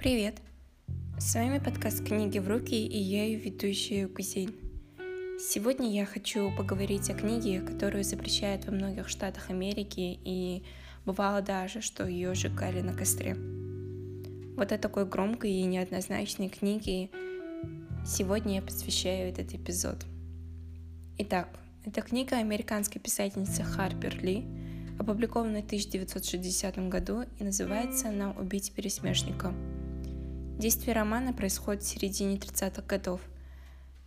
Привет! С вами подкаст «Книги в руки» и я ее ведущая Кузень. Сегодня я хочу поговорить о книге, которую запрещают во многих штатах Америки и бывало даже, что ее сжигали на костре. Вот о такой громкой и неоднозначной книге сегодня я посвящаю этот эпизод. Итак, это книга американской писательницы Харпер Ли, опубликованная в 1960 году и называется она «Убить пересмешника». Действие романа происходит в середине 30-х годов.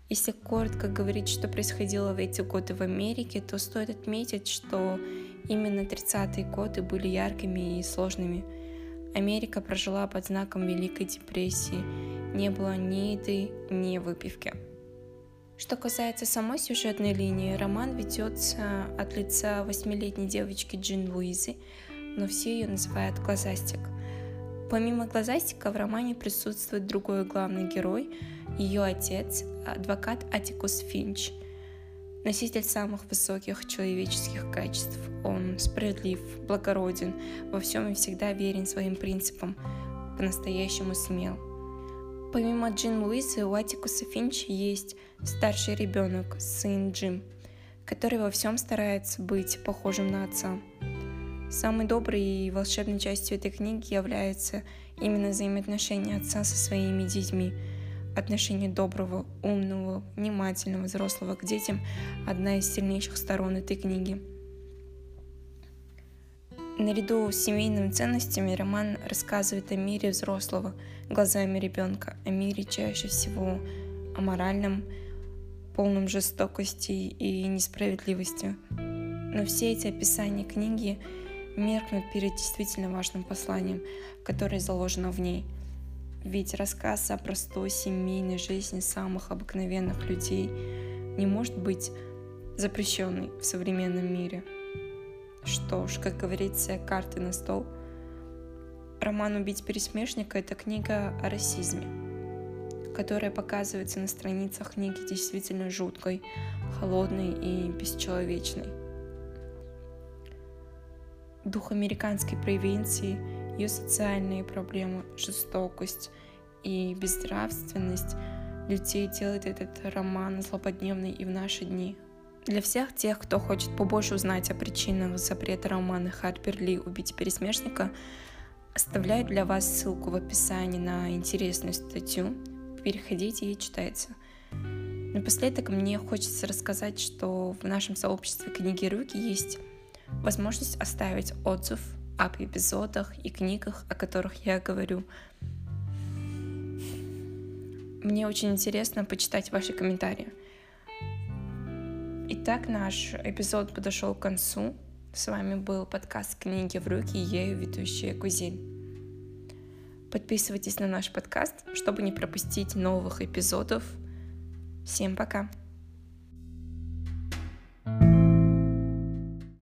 Если коротко говорить, что происходило в эти годы в Америке, то стоит отметить, что именно 30-е годы были яркими и сложными. Америка прожила под знаком Великой депрессии, не было ни еды, ни выпивки. Что касается самой сюжетной линии, роман ведется от лица восьмилетней девочки Джин Луизы, но все ее называют Глазастик – Помимо глазастика в романе присутствует другой главный герой, ее отец, адвокат Атикус Финч, носитель самых высоких человеческих качеств. Он справедлив, благороден, во всем и всегда верен своим принципам, по-настоящему смел. Помимо Джин Луизы, у Атикуса Финча есть старший ребенок, сын Джим, который во всем старается быть похожим на отца. Самой доброй и волшебной частью этой книги является именно взаимоотношения отца со своими детьми. Отношение доброго, умного, внимательного взрослого к детям – одна из сильнейших сторон этой книги. Наряду с семейными ценностями роман рассказывает о мире взрослого глазами ребенка, о мире чаще всего аморальном, полном жестокости и несправедливости. Но все эти описания книги меркнут перед действительно важным посланием, которое заложено в ней. Ведь рассказ о простой семейной жизни самых обыкновенных людей не может быть запрещенный в современном мире. Что ж, как говорится, карты на стол. Роман «Убить пересмешника» — это книга о расизме, которая показывается на страницах книги действительно жуткой, холодной и бесчеловечной дух американской провинции, ее социальные проблемы, жестокость и безнравственность людей делает этот роман злободневный и в наши дни. Для всех тех, кто хочет побольше узнать о причинах запрета романа Харпер Ли «Убить пересмешника», оставляю для вас ссылку в описании на интересную статью. Переходите и читайте. Напоследок мне хочется рассказать, что в нашем сообществе книги руки есть возможность оставить отзыв об эпизодах и книгах, о которых я говорю. Мне очень интересно почитать ваши комментарии. Итак, наш эпизод подошел к концу. С вами был подкаст «Книги в руки» и ее ведущая Кузель. Подписывайтесь на наш подкаст, чтобы не пропустить новых эпизодов. Всем пока!